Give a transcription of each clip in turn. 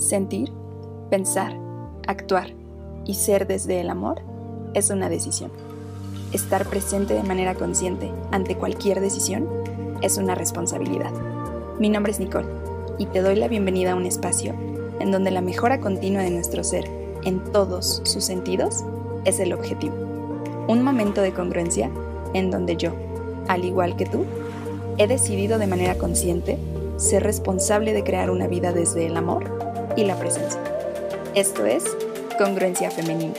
Sentir, pensar, actuar y ser desde el amor es una decisión. Estar presente de manera consciente ante cualquier decisión es una responsabilidad. Mi nombre es Nicole y te doy la bienvenida a un espacio en donde la mejora continua de nuestro ser en todos sus sentidos es el objetivo. Un momento de congruencia en donde yo, al igual que tú, he decidido de manera consciente ser responsable de crear una vida desde el amor y la presencia. Esto es congruencia femenina.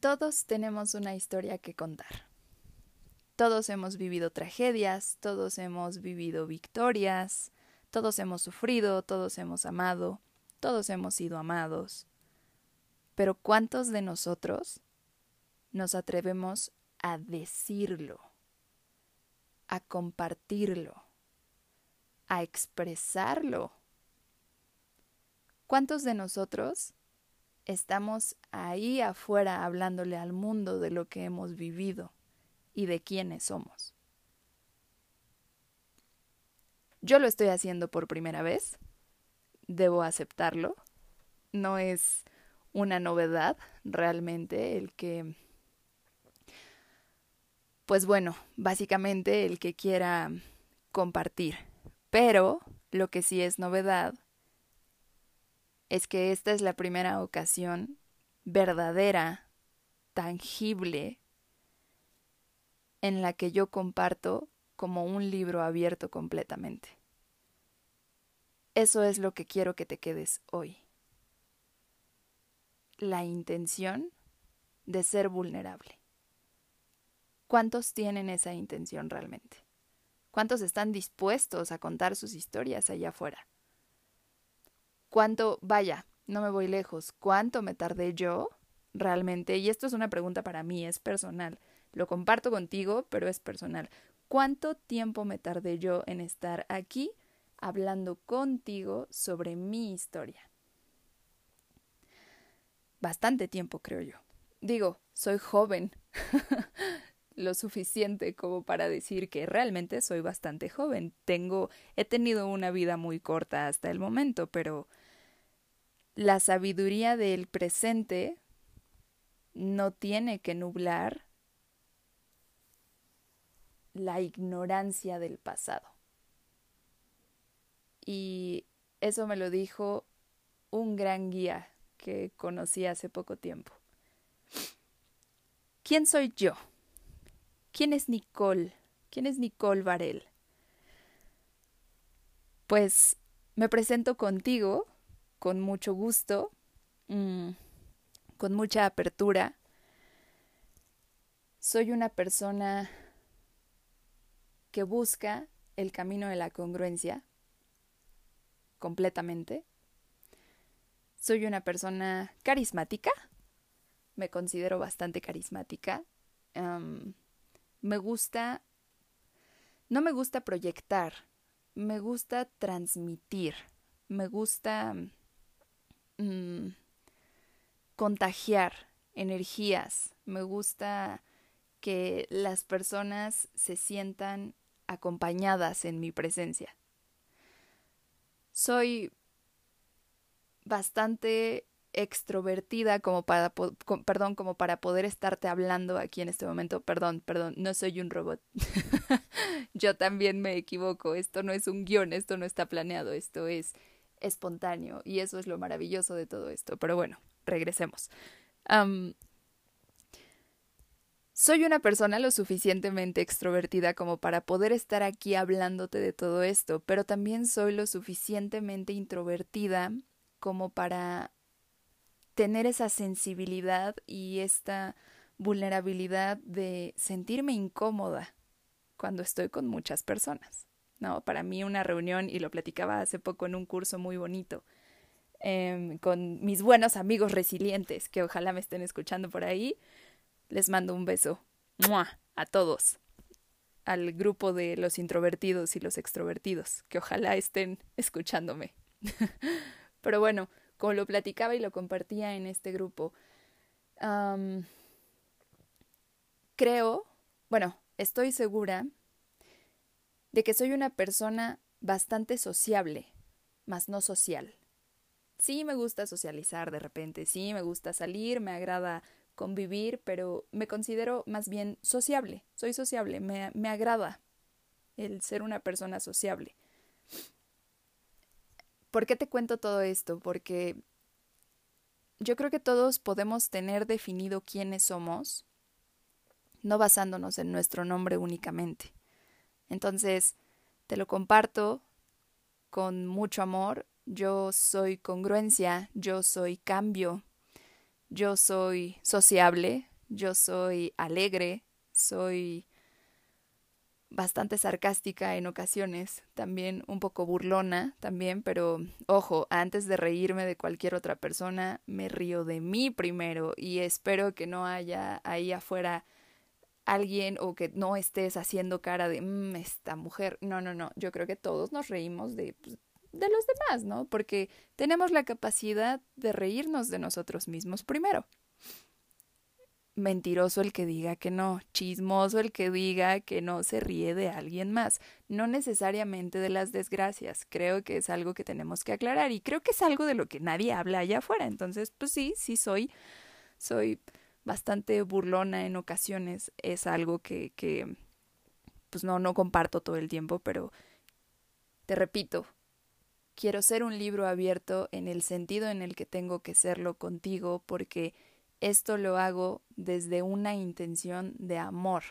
Todos tenemos una historia que contar. Todos hemos vivido tragedias, todos hemos vivido victorias, todos hemos sufrido, todos hemos amado, todos hemos sido amados. Pero ¿cuántos de nosotros nos atrevemos a decirlo? A compartirlo, a expresarlo. ¿Cuántos de nosotros estamos ahí afuera hablándole al mundo de lo que hemos vivido y de quiénes somos? Yo lo estoy haciendo por primera vez, debo aceptarlo, no es una novedad realmente el que pues bueno, básicamente el que quiera compartir. Pero lo que sí es novedad es que esta es la primera ocasión verdadera, tangible, en la que yo comparto como un libro abierto completamente. Eso es lo que quiero que te quedes hoy. La intención de ser vulnerable. ¿Cuántos tienen esa intención realmente? ¿Cuántos están dispuestos a contar sus historias allá afuera? ¿Cuánto, vaya, no me voy lejos, cuánto me tardé yo realmente? Y esto es una pregunta para mí, es personal. Lo comparto contigo, pero es personal. ¿Cuánto tiempo me tardé yo en estar aquí hablando contigo sobre mi historia? Bastante tiempo, creo yo. Digo, soy joven. lo suficiente como para decir que realmente soy bastante joven. Tengo, he tenido una vida muy corta hasta el momento, pero la sabiduría del presente no tiene que nublar la ignorancia del pasado. Y eso me lo dijo un gran guía que conocí hace poco tiempo. ¿Quién soy yo? ¿Quién es Nicole? ¿Quién es Nicole Varel? Pues me presento contigo con mucho gusto, mm, con mucha apertura. Soy una persona que busca el camino de la congruencia completamente. Soy una persona carismática, me considero bastante carismática me gusta, no me gusta proyectar, me gusta transmitir, me gusta mm, contagiar energías, me gusta que las personas se sientan acompañadas en mi presencia. Soy bastante extrovertida como para, como para poder estarte hablando aquí en este momento. Perdón, perdón, no soy un robot. Yo también me equivoco. Esto no es un guion, esto no está planeado, esto es espontáneo y eso es lo maravilloso de todo esto. Pero bueno, regresemos. soy una persona lo suficientemente extrovertida como para poder estar aquí hablándote de todo esto, pero también soy lo suficientemente introvertida como para tener esa sensibilidad y esta vulnerabilidad de sentirme incómoda cuando estoy con muchas personas. No, para mí una reunión, y lo platicaba hace poco en un curso muy bonito, em, con mis buenos amigos resilientes, que ojalá me estén escuchando por ahí, les mando un beso a todos, al grupo de los introvertidos y los extrovertidos, que ojalá estén escuchándome. Pero bueno, como lo platicaba y lo compartía en este grupo. creo, bueno, estoy segura de que soy una persona bastante sociable, más no social. Sí me gusta socializar de repente, sí me gusta salir, me agrada convivir, pero me considero más bien sociable, soy sociable, me, me agrada el ser una persona sociable. ¿Por qué te cuento todo esto? Porque yo creo que todos podemos tener definido quiénes somos, no basándonos en nuestro nombre únicamente. Entonces, te lo comparto con mucho amor. Yo soy congruencia, yo soy cambio, yo soy sociable, yo soy alegre, soy bastante sarcástica en ocasiones, también un poco burlona también, pero ojo, antes de reírme de cualquier otra persona, me río de mí primero y espero que no haya ahí afuera alguien o que no estés haciendo cara de mmm, esta mujer. No, no, no, yo creo que todos nos reímos de pues, de los demás, ¿no? Porque tenemos la capacidad de reírnos de nosotros mismos primero mentiroso el que diga que no, chismoso el que diga que no se ríe de alguien más, no necesariamente de las desgracias. Creo que es algo que tenemos que aclarar y creo que es algo de lo que nadie habla allá afuera. Entonces, pues sí, sí soy, soy bastante burlona en ocasiones. Es algo que, que pues no, no comparto todo el tiempo, pero te repito, quiero ser un libro abierto en el sentido en el que tengo que serlo contigo porque esto lo hago desde una intención de amor,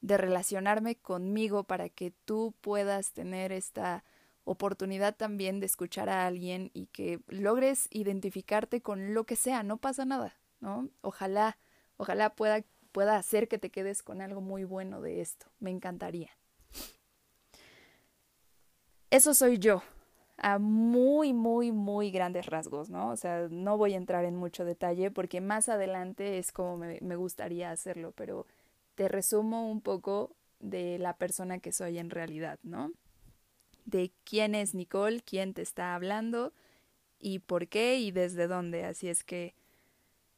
de relacionarme conmigo para que tú puedas tener esta oportunidad también de escuchar a alguien y que logres identificarte con lo que sea, no pasa nada, ¿no? Ojalá, ojalá pueda, pueda hacer que te quedes con algo muy bueno de esto, me encantaría. Eso soy yo, a muy, muy, muy grandes rasgos, ¿no? O sea, no voy a entrar en mucho detalle porque más adelante es como me, me gustaría hacerlo, pero te resumo un poco de la persona que soy en realidad, ¿no? De quién es Nicole, quién te está hablando y por qué y desde dónde. Así es que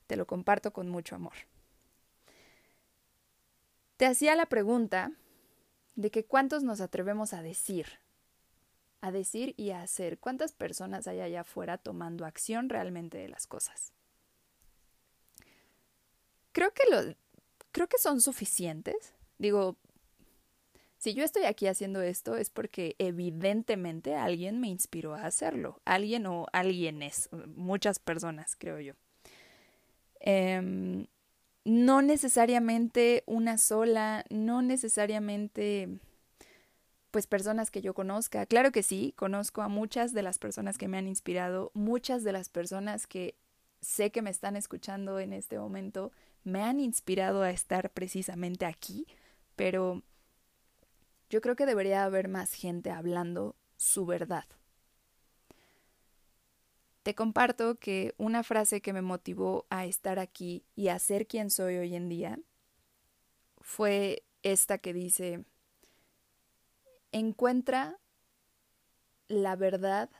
te lo comparto con mucho amor. Te hacía la pregunta de que cuántos nos atrevemos a decir, a decir y a hacer. ¿Cuántas personas hay allá afuera tomando acción realmente de las cosas? Creo que lo, creo que son suficientes. Digo, si yo estoy aquí haciendo esto es porque evidentemente alguien me inspiró a hacerlo. Alguien o alguienes, muchas personas, creo yo. Em, no necesariamente una sola, no necesariamente pues personas que yo conozca. Claro que sí, conozco a muchas de las personas que me han inspirado, muchas de las personas que sé que me están escuchando en este momento me han inspirado a estar precisamente aquí, pero yo creo que debería haber más gente hablando su verdad. Te comparto que una frase que me motivó a estar aquí y a ser quien soy hoy en día fue esta que dice, Encuentra la verdad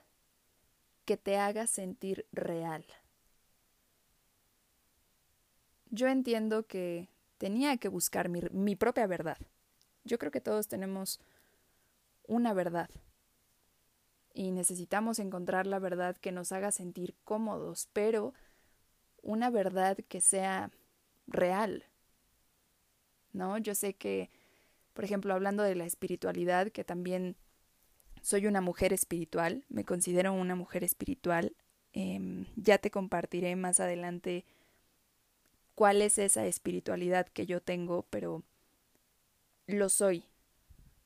que te haga sentir real. Yo entiendo que tenía que buscar mi, propia verdad. Yo creo que todos tenemos una verdad y necesitamos encontrar la verdad que nos haga sentir cómodos, pero una verdad que sea real. ¿No? Yo sé que por ejemplo, hablando de la espiritualidad, que también soy una mujer espiritual, me considero una mujer espiritual. Em, ya te compartiré más adelante cuál es esa espiritualidad que yo tengo, pero lo soy.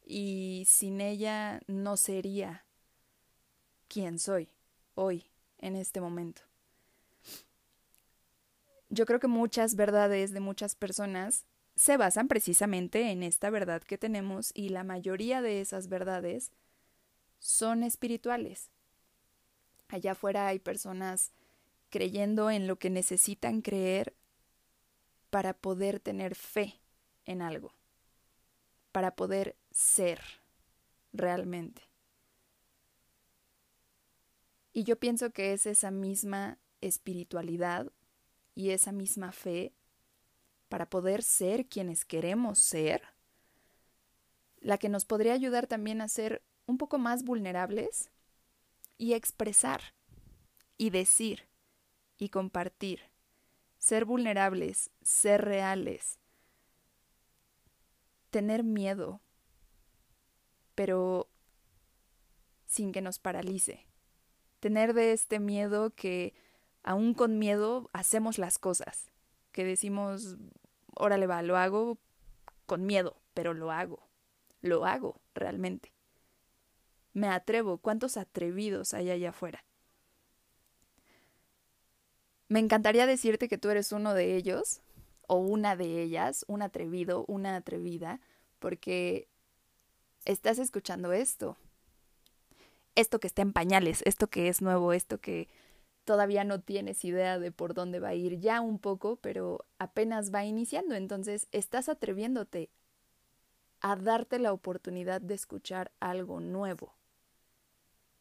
Y sin ella no sería quien soy hoy, en este momento. Yo creo que muchas verdades de muchas personas se basan precisamente en esta verdad que tenemos y la mayoría de esas verdades son espirituales. Allá afuera hay personas creyendo en lo que necesitan creer para poder tener fe en algo, para poder ser realmente. Y yo pienso que es esa misma espiritualidad y esa misma fe para poder ser quienes queremos ser, la que nos podría ayudar también a ser un poco más vulnerables y expresar y decir y compartir, ser vulnerables, ser reales, tener miedo, pero sin que nos paralice, tener de este miedo que aún con miedo hacemos las cosas, que decimos, órale va, lo hago con miedo, pero lo hago, lo hago realmente. Me atrevo, ¿cuántos atrevidos hay allá afuera? Me encantaría decirte que tú eres uno de ellos o una de ellas, un atrevido, una atrevida, porque estás escuchando esto. Esto que está en pañales, esto que es nuevo, esto que todavía no tienes idea de por dónde va a ir ya un poco, pero apenas va iniciando. Entonces, estás atreviéndote a darte la oportunidad de escuchar algo nuevo,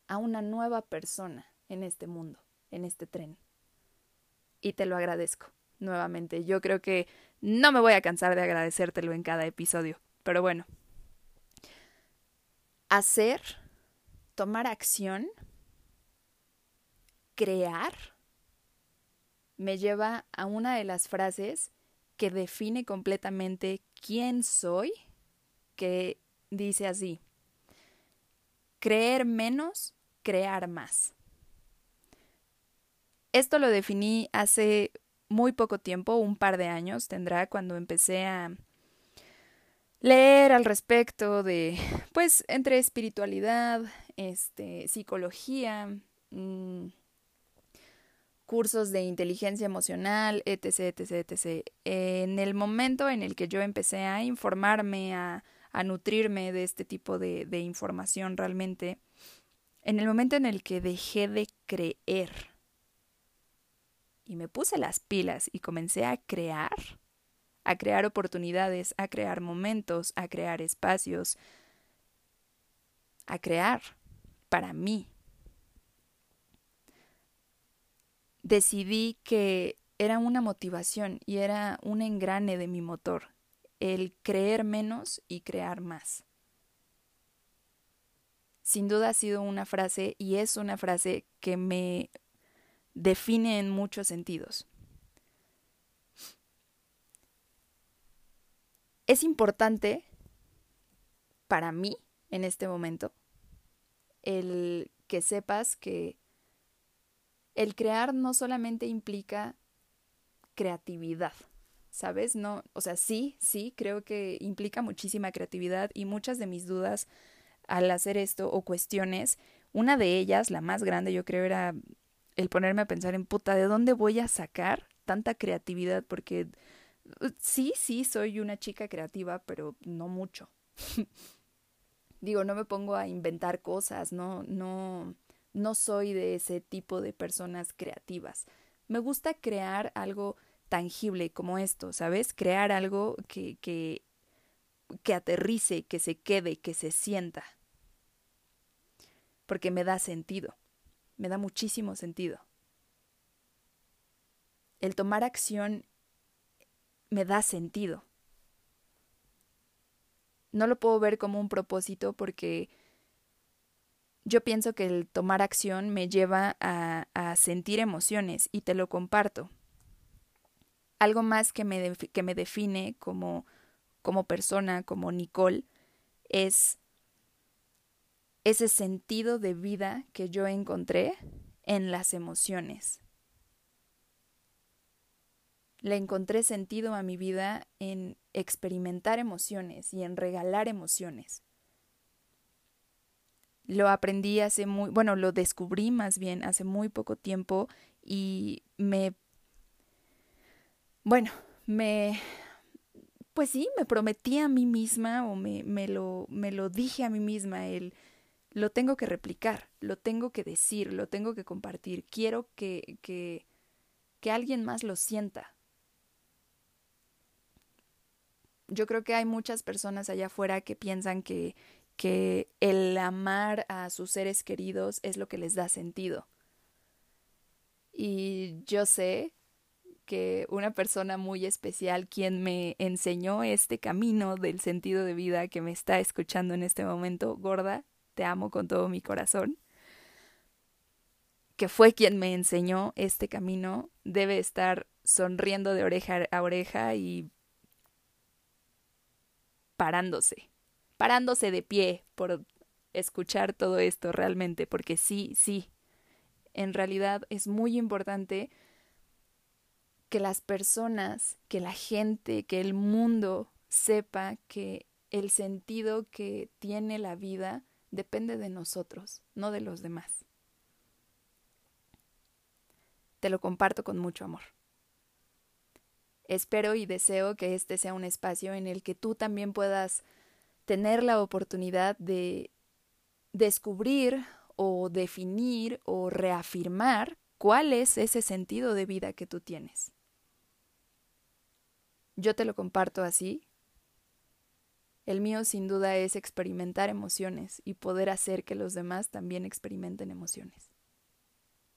a una nueva persona en este mundo, en este tren. Y te lo agradezco nuevamente. Yo creo que no me voy a cansar de agradecértelo en cada episodio, pero bueno. Hacer, tomar acción crear me lleva a una de las frases que define completamente quién soy, que dice así, creer menos, crear más. Esto lo definí hace muy poco tiempo, un par de años tendrá, cuando empecé a leer al respecto de, pues, entre espiritualidad, este, psicología, mmm, cursos de inteligencia emocional, etc., etc., etc. En el momento en el que yo empecé a informarme, a, a nutrirme de este tipo de, de información realmente, en el momento en el que dejé de creer y me puse las pilas y comencé a crear, a crear oportunidades, a crear momentos, a crear espacios, a crear para mí, decidí que era una motivación y era un engrane de mi motor, el creer menos y crear más. Sin duda ha sido una frase y es una frase que me define en muchos sentidos. Es importante para mí en este momento el que sepas que el crear no solamente implica creatividad, ¿sabes? No, o sea, sí, sí, creo que implica muchísima creatividad y muchas de mis dudas al hacer esto o cuestiones, una de ellas, la más grande, yo creo era el ponerme a pensar en puta, ¿de dónde voy a sacar tanta creatividad? Porque uh, sí, sí, soy una chica creativa, pero no mucho. Digo, no me pongo a inventar cosas, no, no, no soy de ese tipo de personas creativas. Me gusta crear algo tangible como esto, ¿sabes? Crear algo que, que, que aterrice, que se quede, que se sienta. Porque me da sentido, me da muchísimo sentido. El tomar acción me da sentido. No lo puedo ver como un propósito porque yo pienso que el tomar acción me lleva a, sentir emociones y te lo comparto. Algo más que me, que me define como, como persona, como Nicole, es ese sentido de vida que yo encontré en las emociones. Le encontré sentido a mi vida en experimentar emociones y en regalar emociones. Lo aprendí hace muy, bueno, lo descubrí más bien hace muy poco tiempo y me, bueno, me, pues sí, me prometí a mí misma o me, me, lo, me lo dije a mí misma, el, lo tengo que replicar, lo tengo que decir, lo tengo que compartir, quiero que, que, que alguien más lo sienta. Yo creo que hay muchas personas allá afuera que piensan que que el amar a sus seres queridos es lo que les da sentido. Y yo sé que una persona muy especial quien me enseñó este camino del sentido de vida que me está escuchando en este momento, gorda, te amo con todo mi corazón, que fue quien me enseñó este camino, debe estar sonriendo de oreja a oreja y parándose, parándose de pie por escuchar todo esto realmente, porque sí, sí, en realidad es muy importante que las personas, que la gente, que el mundo sepa que el sentido que tiene la vida depende de nosotros, no de los demás. Te lo comparto con mucho amor. Espero y deseo que este sea un espacio en el que tú también puedas tener la oportunidad de descubrir o definir o reafirmar cuál es ese sentido de vida que tú tienes. Yo te lo comparto así. El mío sin duda es experimentar emociones y poder hacer que los demás también experimenten emociones.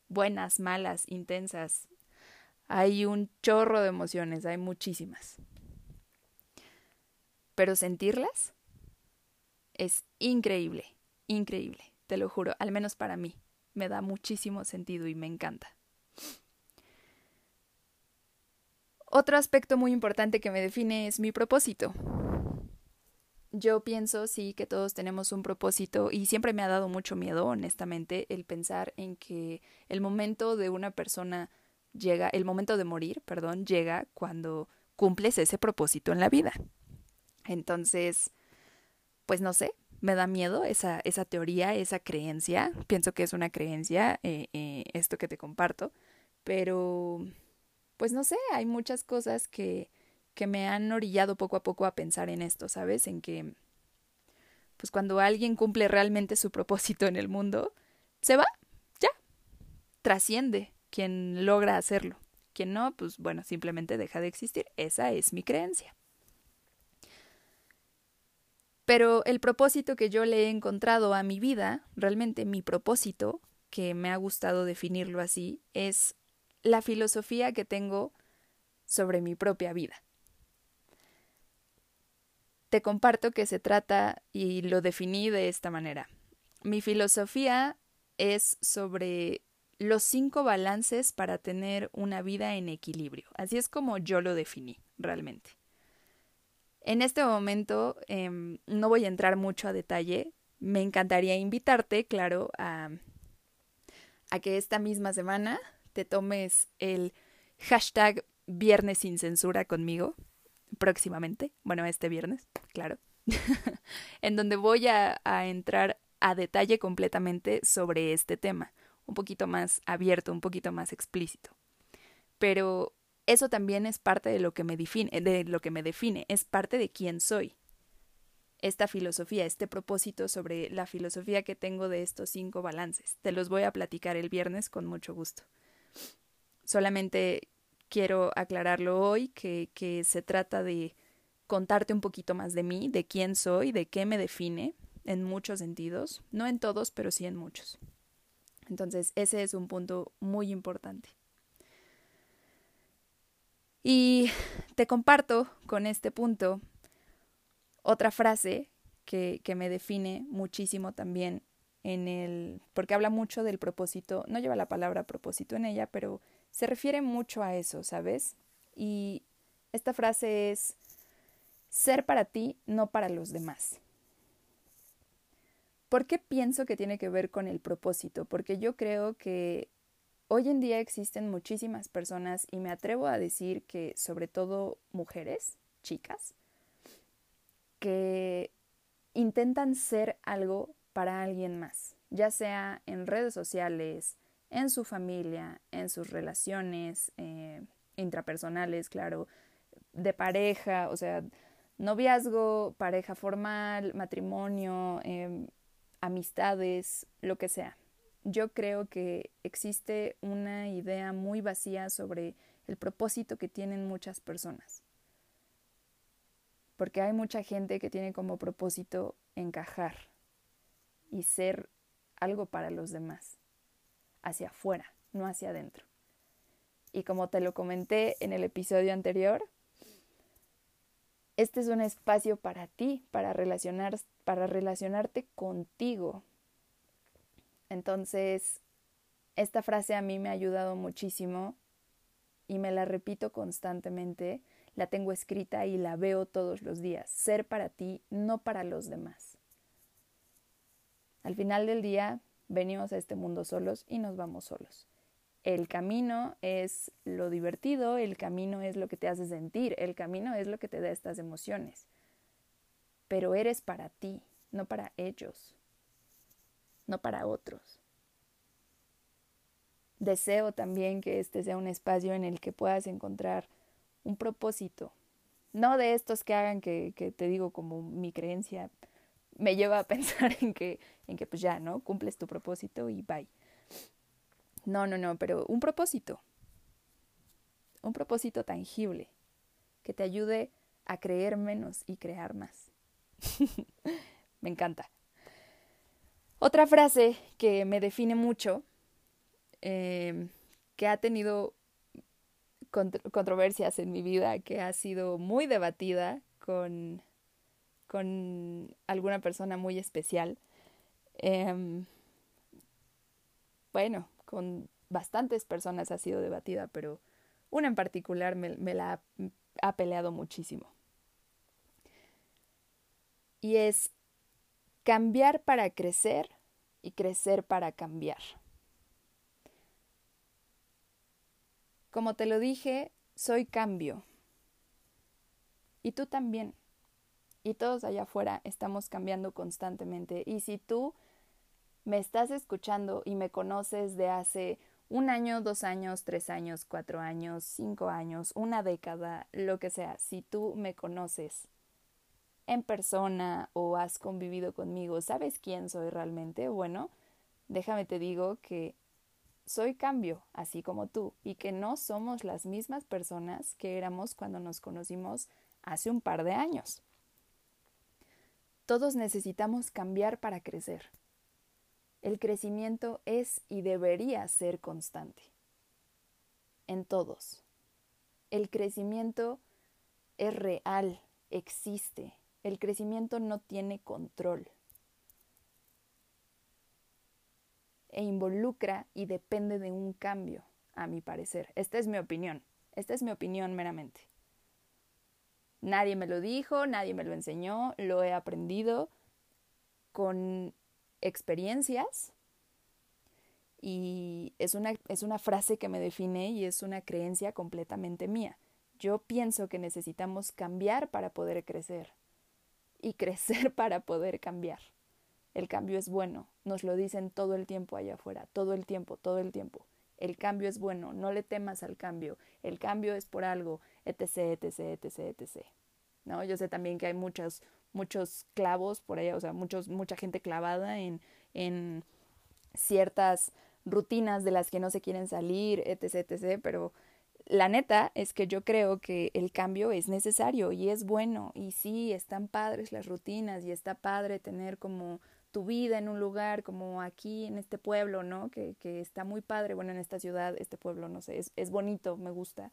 Buenas, malas, intensas. Hay un chorro de emociones, hay muchísimas. Pero sentirlas es increíble, increíble, te lo juro, al menos para mí. Me da muchísimo sentido y me encanta. Otro aspecto muy importante que me define es mi propósito. Yo pienso, sí, que todos tenemos un propósito y siempre me ha dado mucho miedo, honestamente, el pensar en que el momento de una persona llega, el momento de morir, perdón, llega cuando cumples ese propósito en la vida. Entonces, pues no sé, me da miedo esa, esa teoría, esa creencia. Pienso que es una creencia, eh, eh, esto que te comparto, pero pues no sé, hay muchas cosas que, que me han orillado poco a poco a pensar en esto, ¿sabes? En que, pues cuando alguien cumple realmente su propósito en el mundo, se va, ya, trasciende quien logra hacerlo. Quien no, pues bueno, simplemente deja de existir. Esa es mi creencia. Pero el propósito que yo le he encontrado a mi vida, realmente mi propósito, que me ha gustado definirlo así, es la filosofía que tengo sobre mi propia vida. Te comparto que se trata, y lo definí de esta manera. Mi filosofía es sobre los cinco balances para tener una vida en equilibrio. Así es como yo lo definí realmente. En este momento em, no voy a entrar mucho a detalle. Me encantaría invitarte, claro, a, que esta misma semana te tomes el hashtag Viernes sin censura conmigo próximamente, bueno, este viernes, claro, en donde voy a entrar a detalle completamente sobre este tema, un poquito más abierto, un poquito más explícito. Pero eso también es parte de lo que me define, de lo que me define, es parte de quién soy. Esta filosofía, este propósito sobre la filosofía que tengo de estos cinco balances. Te los voy a platicar el viernes con mucho gusto. Solamente quiero aclararlo hoy, que, que se trata de contarte un poquito más de mí, de quién soy, de qué me define, en muchos sentidos, no en todos, pero sí en muchos. Entonces, ese es un punto muy importante. Y te comparto con este punto otra frase que, que, me define muchísimo también en el, porque habla mucho del propósito, no lleva la palabra propósito en ella, pero se refiere mucho a eso, ¿sabes? Y esta frase es ser para ti, no para los demás. ¿Por qué pienso que tiene que ver con el propósito? Porque yo creo que hoy en día existen muchísimas personas y me atrevo a decir que sobre todo mujeres, chicas, que intentan ser algo para alguien más, ya sea en redes sociales, en su familia, en sus relaciones eh, intrapersonales, claro, de pareja, o sea, noviazgo, pareja formal, matrimonio, em, amistades, lo que sea. Yo creo que existe una idea muy vacía sobre el propósito que tienen muchas personas. Porque hay mucha gente que tiene como propósito encajar y ser algo para los demás hacia afuera, no hacia adentro. Y como te lo comenté en el episodio anterior, este es un espacio para ti, para, relacionar, para relacionarte contigo. Entonces, esta frase a mí me ha ayudado muchísimo y me la repito constantemente, la tengo escrita y la veo todos los días. Ser para ti, no para los demás. Al final del día, venimos a este mundo solos y nos vamos solos. El camino es lo divertido, el camino es lo que te hace sentir, el camino es lo que te da estas emociones. Pero eres para ti, no para ellos, no para otros. Deseo también que este sea un espacio en el que puedas encontrar un propósito, no de estos que hagan que, que te digo como mi creencia me lleva a pensar en que, en que pues ya, ¿no? Cumples tu propósito y bye. No, no, no, pero un propósito. Un propósito tangible que te ayude a creer menos y crear más. me encanta. Otra frase que me define mucho, em, que ha tenido controversias en mi vida, que ha sido muy debatida con con alguna persona muy especial. Em, bueno, con bastantes personas ha sido debatida, pero una en particular me, la ha, ha peleado muchísimo. Y es cambiar para crecer y crecer para cambiar. Como te lo dije, soy cambio. Y tú también y todos allá afuera estamos cambiando constantemente. Y si tú me estás escuchando y me conoces de hace un año, dos años, tres años, cuatro años, cinco años, una década, lo que sea, si tú me conoces en persona o has convivido conmigo, ¿sabes quién soy realmente? Bueno, déjame te digo que soy cambio, así como tú, y que no somos las mismas personas que éramos cuando nos conocimos hace un par de años. Todos necesitamos cambiar para crecer. El crecimiento es y debería ser constante. En todos. El crecimiento es real, existe. El crecimiento no tiene control. E involucra y depende de un cambio, a mi parecer. Esta es mi opinión. Esta es mi opinión meramente. Nadie me lo dijo, nadie me lo enseñó, lo he aprendido con experiencias y es una, es una frase que me define y es una creencia completamente mía. Yo pienso que necesitamos cambiar para poder crecer y crecer para poder cambiar. El cambio es bueno, nos lo dicen todo el tiempo allá afuera, todo el tiempo, todo el tiempo. El cambio es bueno, no le temas al cambio, el cambio es por algo, etc., etc., etc., etc. ¿No? Yo sé también que hay muchos, muchos clavos por allá, o sea, muchos, mucha gente clavada en, en ciertas rutinas de las que no se quieren salir, etc., etc., pero la neta es que yo creo que el cambio es necesario y es bueno y sí, están padres las rutinas y está padre tener como tu vida en un lugar como aquí en este pueblo, ¿no? Que, que está muy padre, bueno, en esta ciudad, este pueblo, no sé, es, es bonito, me gusta,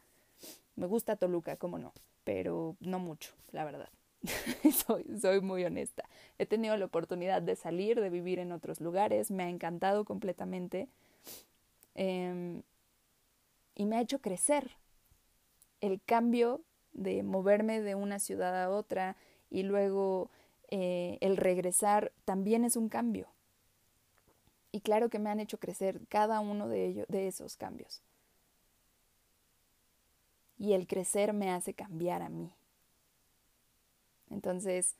me gusta Toluca, cómo no, pero no mucho, la verdad. soy, soy muy honesta. He tenido la oportunidad de salir, de vivir en otros lugares, me ha encantado completamente eh, y me ha hecho crecer. El cambio de moverme de una ciudad a otra y luego eh, el regresar también es un cambio. Y claro que me han hecho crecer cada uno de ellos, de esos cambios y el crecer me hace cambiar a mí. Entonces,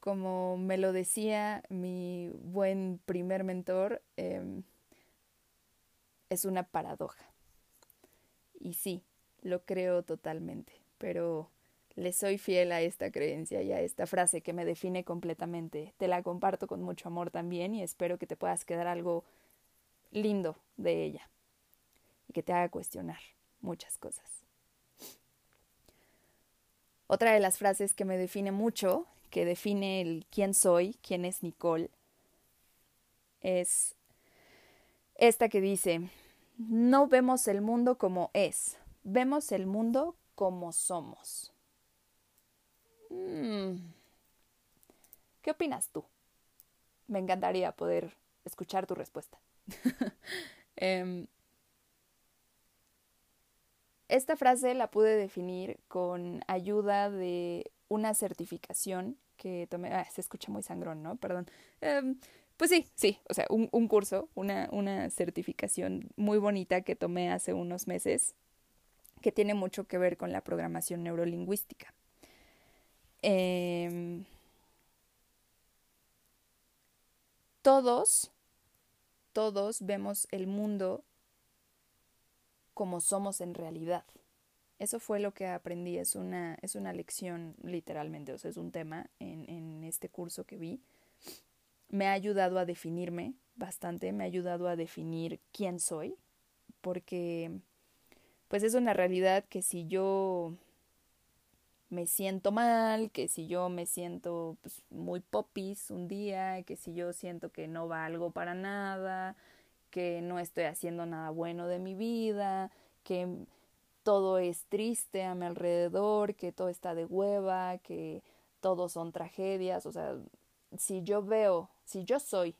como me lo decía mi buen primer mentor, em, es una paradoja. Y sí, lo creo totalmente, pero le soy fiel a esta creencia y a esta frase que me define completamente. Te la comparto con mucho amor también y espero que te puedas quedar algo lindo de ella y que te haga cuestionar muchas cosas. Otra de las frases que me define mucho, que define el quién soy, quién es Nicole, es esta que dice, no vemos el mundo como es, vemos el mundo como somos. Mm. ¿Qué opinas tú? Me encantaría poder escuchar tu respuesta. Em, esta frase la pude definir con ayuda de una certificación que tomé. Ah, se escucha muy sangrón, ¿no? Perdón. Em, pues sí, sí, o sea, un, un curso, una, una certificación muy bonita que tomé hace unos meses que tiene mucho que ver con la programación neurolingüística. Eh, todos, todos vemos el mundo como somos en realidad. Eso fue lo que aprendí, es una, es una lección literalmente, o sea, es un tema en, en este curso que vi me ha ayudado a definirme bastante, me ha ayudado a definir quién soy, porque pues es una realidad que si yo me siento mal, que si yo me siento pues, muy popis un día, que si yo siento que no valgo para nada, que no estoy haciendo nada bueno de mi vida, que todo es triste a mi alrededor, que todo está de hueva, que todo son tragedias, o sea, si yo veo, si yo soy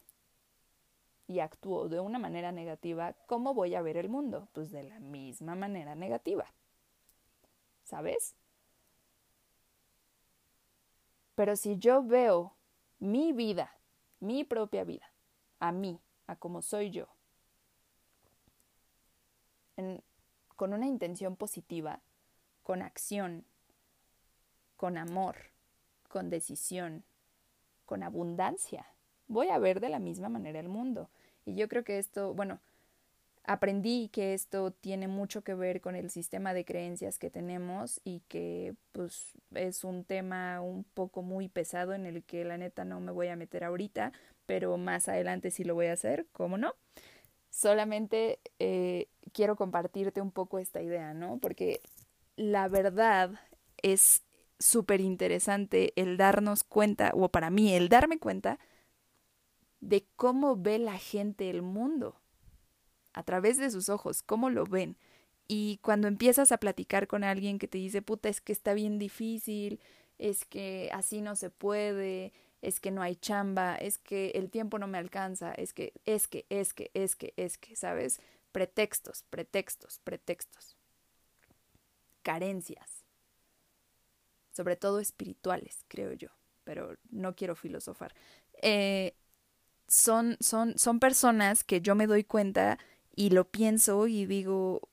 y actúo de una manera negativa, ¿cómo voy a ver el mundo? Pues de la misma manera negativa. ¿Sabes? Pero si yo veo mi vida, mi propia vida, a mí, a como soy yo, con una intención positiva, con acción, con amor, con decisión, con abundancia. Voy a ver de la misma manera el mundo. Y yo creo que esto, bueno, aprendí que esto tiene mucho que ver con el sistema de creencias que tenemos y que pues es un tema un poco muy pesado en el que la neta no me voy a meter ahorita, pero más adelante sí lo voy a hacer, ¿cómo no? Solamente eh, quiero compartirte un poco esta idea, ¿no? Porque la verdad es súper interesante el darnos cuenta, o para mí el darme cuenta de cómo ve la gente el mundo a través de sus ojos, cómo lo ven. Y cuando empiezas a platicar con alguien que te dice, puta, es que está bien difícil, es que así no se puede, es que no hay chamba, es que el tiempo no me alcanza, es que, es que, es que, es que, es que, ¿sabes? Pretextos, pretextos, pretextos. Carencias sobre todo espirituales, creo yo, pero no quiero filosofar. Eh, son, son, son personas que yo me doy cuenta y lo pienso y digo,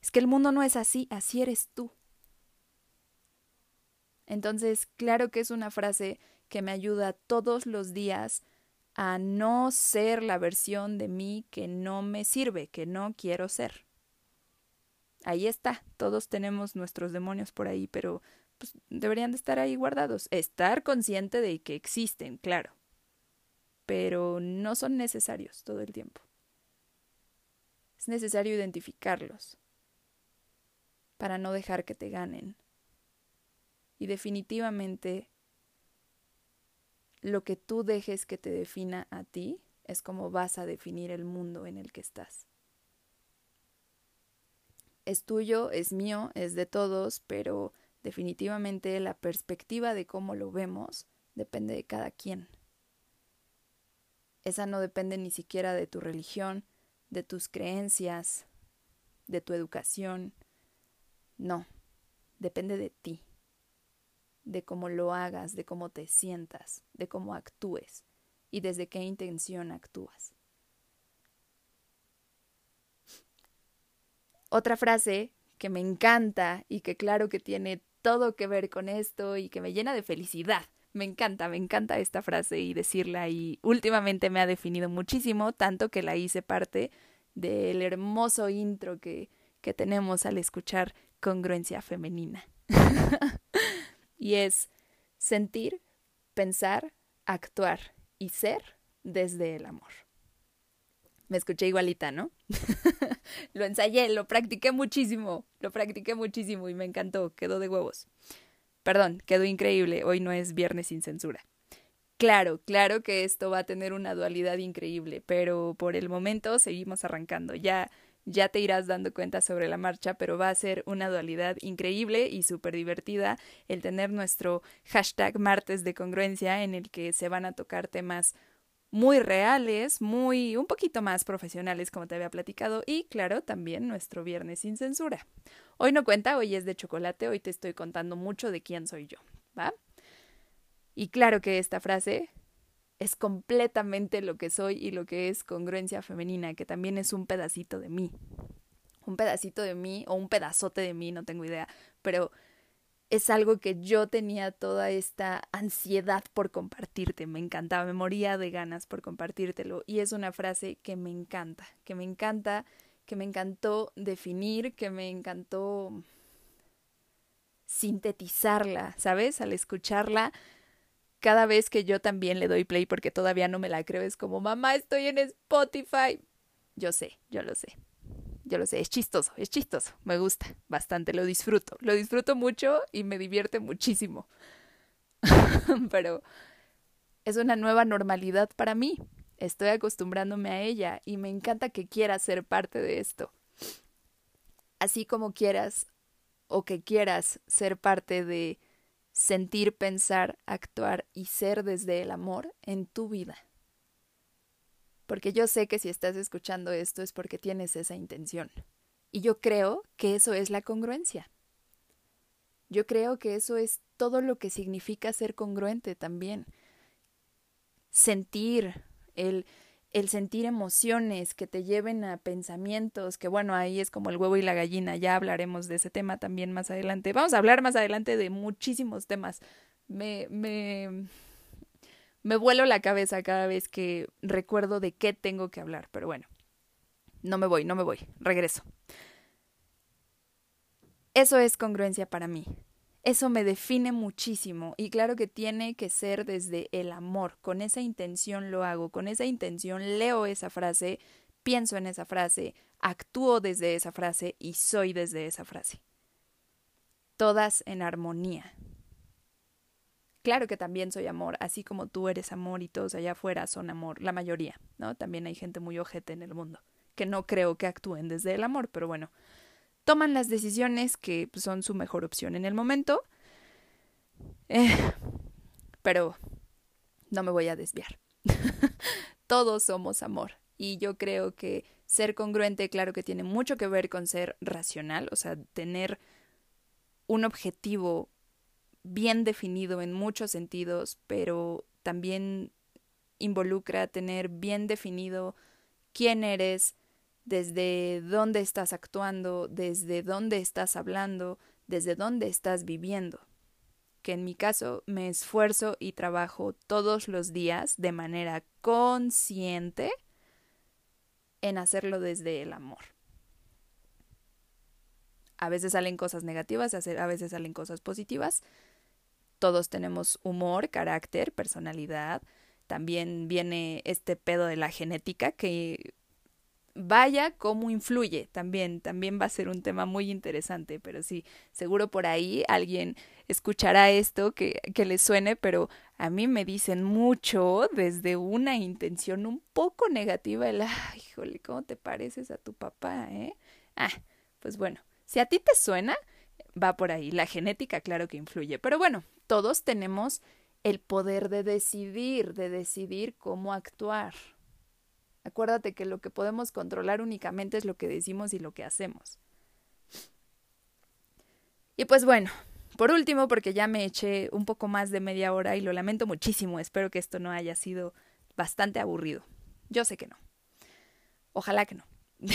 es que el mundo no es así, así eres tú. Entonces, claro que es una frase que me ayuda todos los días a no ser la versión de mí que no me sirve, que no quiero ser ahí está, todos tenemos nuestros demonios por ahí, pero pues, deberían de estar ahí guardados. Estar consciente de que existen, claro, pero no son necesarios todo el tiempo. Es necesario identificarlos para no dejar que te ganen. Y definitivamente lo que tú dejes que te defina a ti es como vas a definir el mundo en el que estás es tuyo, es mío, es de todos, pero definitivamente la perspectiva de cómo lo vemos depende de cada quien. Esa no depende ni siquiera de tu religión, de tus creencias, de tu educación. No, depende de ti, de cómo lo hagas, de cómo te sientas, de cómo actúes y desde qué intención actúas. Otra frase que me encanta y que claro que tiene todo que ver con esto y que me llena de felicidad. Me encanta, me encanta esta frase y decirla y últimamente me ha definido muchísimo, tanto que la hice parte del hermoso intro que, que tenemos al escuchar congruencia femenina. y es sentir, pensar, actuar y ser desde el amor. Me escuché igualita, ¿no? lo ensayé, lo practiqué muchísimo, lo practiqué muchísimo y me encantó, quedó de huevos. Perdón, quedó increíble, hoy no es viernes sin censura. Claro, claro que esto va a tener una dualidad increíble, pero por el momento seguimos arrancando. Ya, ya te irás dando cuenta sobre la marcha, pero va a ser una dualidad increíble y súper divertida el tener nuestro hashtag martes de congruencia en el que se van a tocar temas muy reales, muy un poquito más profesionales como te había platicado y claro, también nuestro viernes sin censura. Hoy no cuenta, hoy es de chocolate, hoy te estoy contando mucho de quién soy yo, ¿va? Y claro que esta frase es completamente lo que soy y lo que es congruencia femenina, que también es un pedacito de mí. Un pedacito de mí o un pedazote de mí, no tengo idea, pero es algo que yo tenía toda esta ansiedad por compartirte, me encantaba, me moría de ganas por compartírtelo y es una frase que me encanta, que me encanta, que me encantó definir, que me encantó sintetizarla, ¿sabes? Al escucharla cada vez que yo también le doy play porque todavía no me la creo, es como, mamá, estoy en Spotify. Yo sé, yo lo sé. Yo lo sé, es chistoso, es chistoso, me gusta bastante, lo disfruto, lo disfruto mucho y me divierte muchísimo. Pero es una nueva normalidad para mí. Estoy acostumbrándome a ella y me encanta que quieras ser parte de esto. Así como quieras o que quieras ser parte de sentir, pensar, actuar y ser desde el amor en tu vida. Porque yo sé que si estás escuchando esto es porque tienes esa intención. Y yo creo que eso es la congruencia. Yo creo que eso es todo lo que significa ser congruente también. Sentir, el el sentir emociones que te lleven a pensamientos, que bueno, ahí es como el huevo y la gallina, ya hablaremos de ese tema también más adelante. Vamos a hablar más adelante de muchísimos temas. Me, me, me vuelo la cabeza cada vez que recuerdo de qué tengo que hablar, pero bueno, no me voy, no me voy, regreso. Eso es congruencia para mí. Eso me define muchísimo y claro que tiene que ser desde el amor. Con esa intención lo hago, con esa intención leo esa frase, pienso en esa frase, actúo desde esa frase y soy desde esa frase. Todas en armonía. Claro que también soy amor, así como tú eres amor y todos allá afuera son amor, la mayoría, ¿no? También hay gente muy ojete en el mundo, que no creo que actúen desde el amor, pero bueno, toman las decisiones que pues, son su mejor opción en el momento. Eh, pero no me voy a desviar. Todos somos amor. Y yo creo que ser congruente, claro que tiene mucho que ver con ser racional, o sea, tener un objetivo bien definido en muchos sentidos, pero también involucra tener bien definido quién eres, desde dónde estás actuando, desde dónde estás hablando, desde dónde estás viviendo. Que en mi caso me esfuerzo y trabajo todos los días de manera consciente en hacerlo desde el amor. A veces salen cosas negativas, a veces salen cosas positivas. Todos tenemos humor, carácter, personalidad. También viene este pedo de la genética que vaya cómo influye también, también va a ser un tema muy interesante, pero sí, seguro por ahí alguien escuchará esto que, que le suene, pero a mí me dicen mucho desde una intención un poco negativa, el, ay, híjole, ¿cómo te pareces a tu papá, eh? Ah, pues bueno, si a ti te suena, va por ahí, la genética claro que influye, pero bueno, todos tenemos el poder de decidir, de decidir cómo actuar. Acuérdate que lo que podemos controlar únicamente es lo que decimos y lo que hacemos. Y pues bueno, por último, porque ya me eché un poco más de media hora y lo lamento muchísimo, espero que esto no haya sido bastante aburrido. Yo sé que no. Ojalá que no.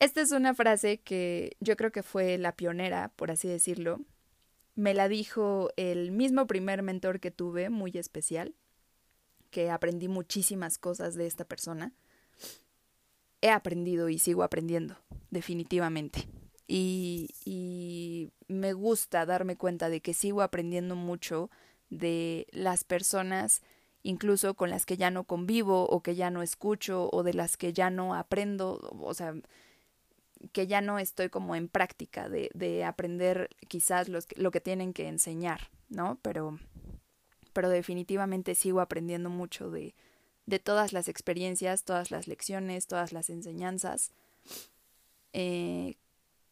Esta es una frase que yo creo que fue la pionera, por así decirlo. Me la dijo el mismo primer mentor que tuve, muy especial que aprendí muchísimas cosas de esta persona. He aprendido y sigo aprendiendo, definitivamente. Y, y me gusta darme cuenta de que sigo aprendiendo mucho de las personas incluso con las que ya no convivo o que ya no escucho o de las que ya no aprendo, o sea, que ya no estoy como en práctica de, de aprender quizás los, lo que tienen que enseñar, ¿no? Pero pero definitivamente sigo aprendiendo mucho de, de todas las experiencias, todas las lecciones, todas las enseñanzas eh,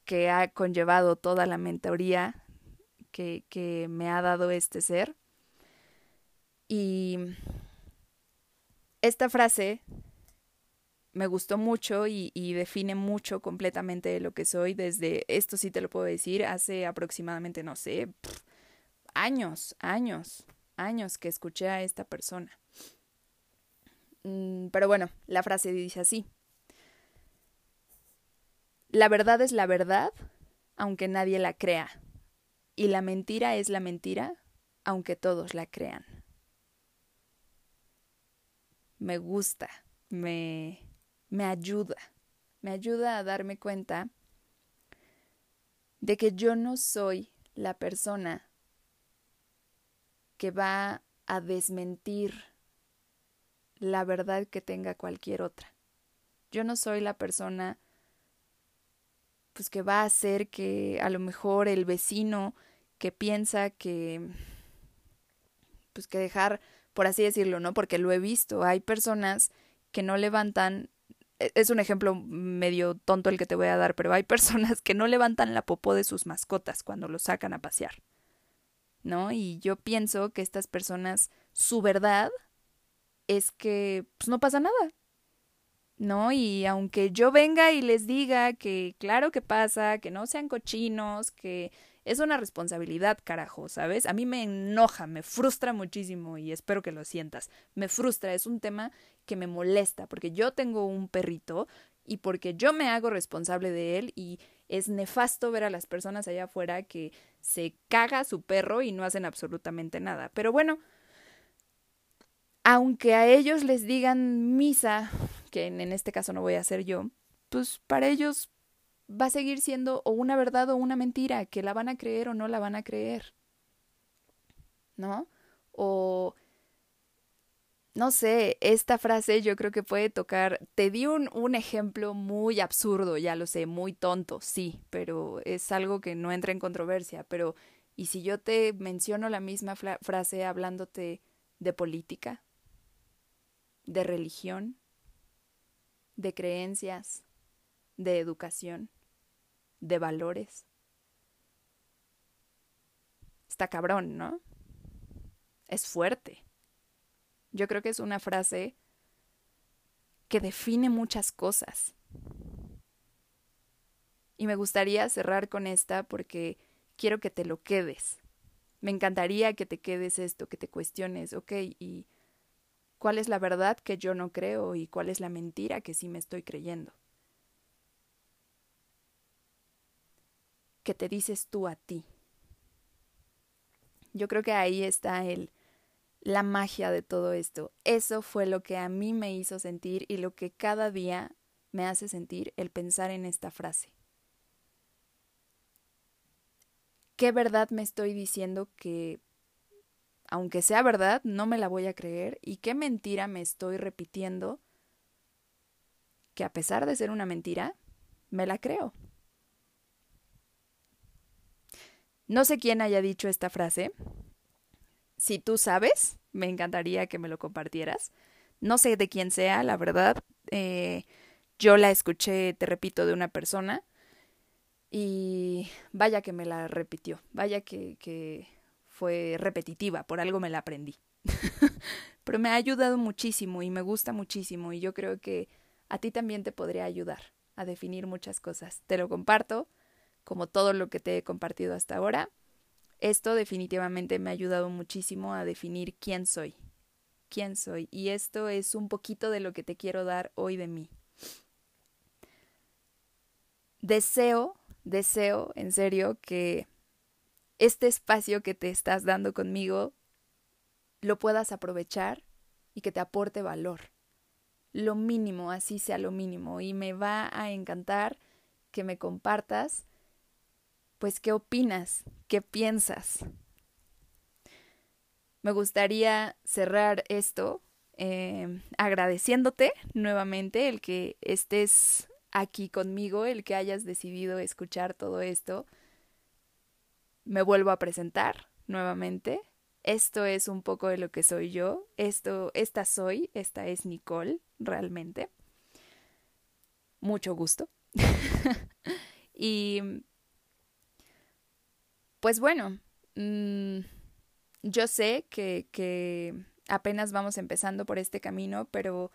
que ha conllevado toda la mentoría que, que me ha dado este ser. Y esta frase me gustó mucho y, define mucho completamente lo que soy desde, esto sí te lo puedo decir, hace aproximadamente, no sé, años, años, años que escuché a esta persona. Mm, pero bueno, la frase dice así. La verdad es la verdad, aunque nadie la crea. Y la mentira es la mentira, aunque todos la crean. Me gusta, me, me ayuda, me ayuda a darme cuenta de que yo no soy la persona que va a desmentir la verdad que tenga cualquier otra. Yo no soy la persona pues que va a hacer que a lo mejor el vecino que piensa que pues que dejar por así decirlo, ¿no? Porque lo he visto, hay personas que no levantan es un ejemplo medio tonto el que te voy a dar, pero hay personas que no levantan la popó de sus mascotas cuando los sacan a pasear. ¿No? Y yo pienso que estas personas, su verdad es que pues, no pasa nada. ¿No? Y aunque yo venga y les diga que claro que pasa, que no sean cochinos, que es una responsabilidad, carajo, ¿sabes? A mí me enoja, me frustra muchísimo y espero que lo sientas. Me frustra, es un tema que me molesta porque yo tengo un perrito y porque yo me hago responsable de él y es nefasto ver a las personas allá afuera que se caga su perro y no hacen absolutamente nada. Pero bueno, aunque a ellos les digan misa, que en este caso no voy a hacer yo, pues para ellos va a seguir siendo o una verdad o una mentira, que la van a creer o no la van a creer. ¿No? O no sé, esta frase yo creo que puede tocar, te di un, un, ejemplo muy absurdo, ya lo sé, muy tonto, sí, pero es algo que no entra en controversia, pero ¿y si yo te menciono la misma frase hablándote de política, de religión, de creencias, de educación? De valores. Está cabrón, ¿no? Es fuerte. Yo creo que es una frase que define muchas cosas. Y me gustaría cerrar con esta porque quiero que te lo quedes. Me encantaría que te quedes esto, que te cuestiones, ok, ¿y cuál es la verdad que yo no creo y cuál es la mentira que sí me estoy creyendo? Que te dices tú a ti. Yo creo que ahí está el la magia de todo esto. Eso fue lo que a mí me hizo sentir y lo que cada día me hace sentir el pensar en esta frase. ¿Qué verdad me estoy diciendo que, aunque sea verdad, no me la voy a creer? ¿Y qué mentira me estoy repitiendo que a pesar de ser una mentira, me la creo? No sé quién haya dicho esta frase. Si tú sabes, me encantaría que me lo compartieras. No sé de quién sea, la verdad. Eh, yo la escuché, te repito, de una persona. Y vaya que me la repitió. Vaya que, que fue repetitiva. Por algo me la aprendí. Pero me ha ayudado muchísimo y me gusta muchísimo. Y yo creo que a ti también te podría ayudar a definir muchas cosas. Te lo comparto como todo lo que te he compartido hasta ahora. Esto definitivamente me ha ayudado muchísimo a definir quién soy. ¿Quién soy? Y esto es un poquito de lo que te quiero dar hoy de mí. Deseo, deseo, en serio, que este espacio que te estás dando conmigo lo puedas aprovechar y que te aporte valor. Lo mínimo, así sea lo mínimo. Y me va a encantar que me compartas pues, ¿qué opinas? ¿Qué piensas? Me gustaría cerrar esto eh, agradeciéndote nuevamente el que estés aquí conmigo, el que hayas decidido escuchar todo esto. Me vuelvo a presentar nuevamente. esto es un poco de lo que soy yo, esto, esta soy, esta es Nicole, realmente. Mucho gusto. y pues bueno, mm, yo sé que, que apenas vamos empezando por este camino, pero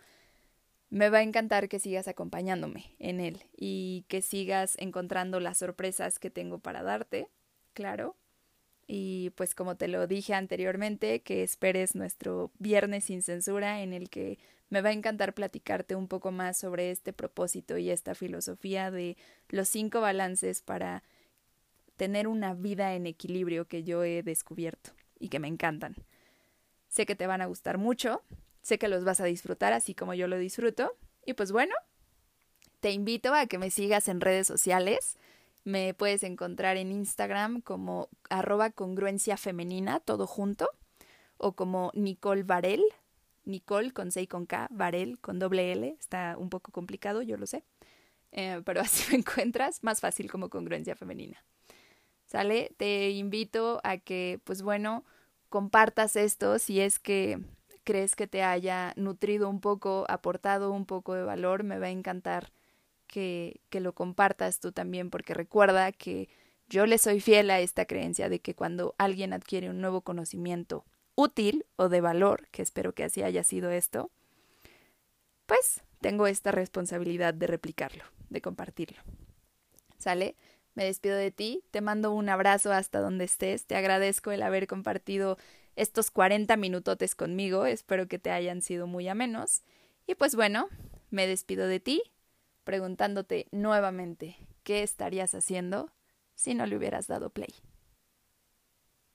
me va a encantar que sigas acompañándome en él y que sigas encontrando las sorpresas que tengo para darte, claro. Y pues como te lo dije anteriormente, que esperes nuestro viernes sin censura en el que me va a encantar platicarte un poco más sobre este propósito y esta filosofía de los cinco balances para tener una vida en equilibrio que yo he descubierto y que me encantan. Sé que te van a gustar mucho, sé que los vas a disfrutar así como yo lo disfruto. Y pues bueno, te invito a que me sigas en redes sociales. Me puedes encontrar en Instagram como arroba congruencia femenina, todo junto, o como Nicole Varel, Nicole con C y con K, Varel con doble L, está un poco complicado, yo lo sé, eh, pero así me encuentras, más fácil como congruencia femenina. ¿Sale? Te invito a que, pues bueno, compartas esto si es que crees que te haya nutrido un poco, aportado un poco de valor, me va a encantar que, que lo compartas tú también, porque recuerda que yo le soy fiel a esta creencia de que cuando alguien adquiere un nuevo conocimiento útil o de valor, que espero que así haya sido esto, pues tengo esta responsabilidad de replicarlo, de compartirlo. ¿Sale? Me despido de ti, te mando un abrazo hasta donde estés, te agradezco el haber compartido estos 40 minutotes conmigo, espero que te hayan sido muy amenos. Y pues bueno, me despido de ti, preguntándote nuevamente qué estarías haciendo si no le hubieras dado play.